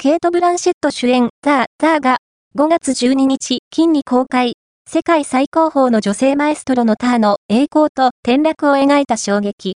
ケイト・ブランシェット主演、ザー・ザーが、5月12日、金に公開、世界最高峰の女性マエストロのターの栄光と転落を描いた衝撃。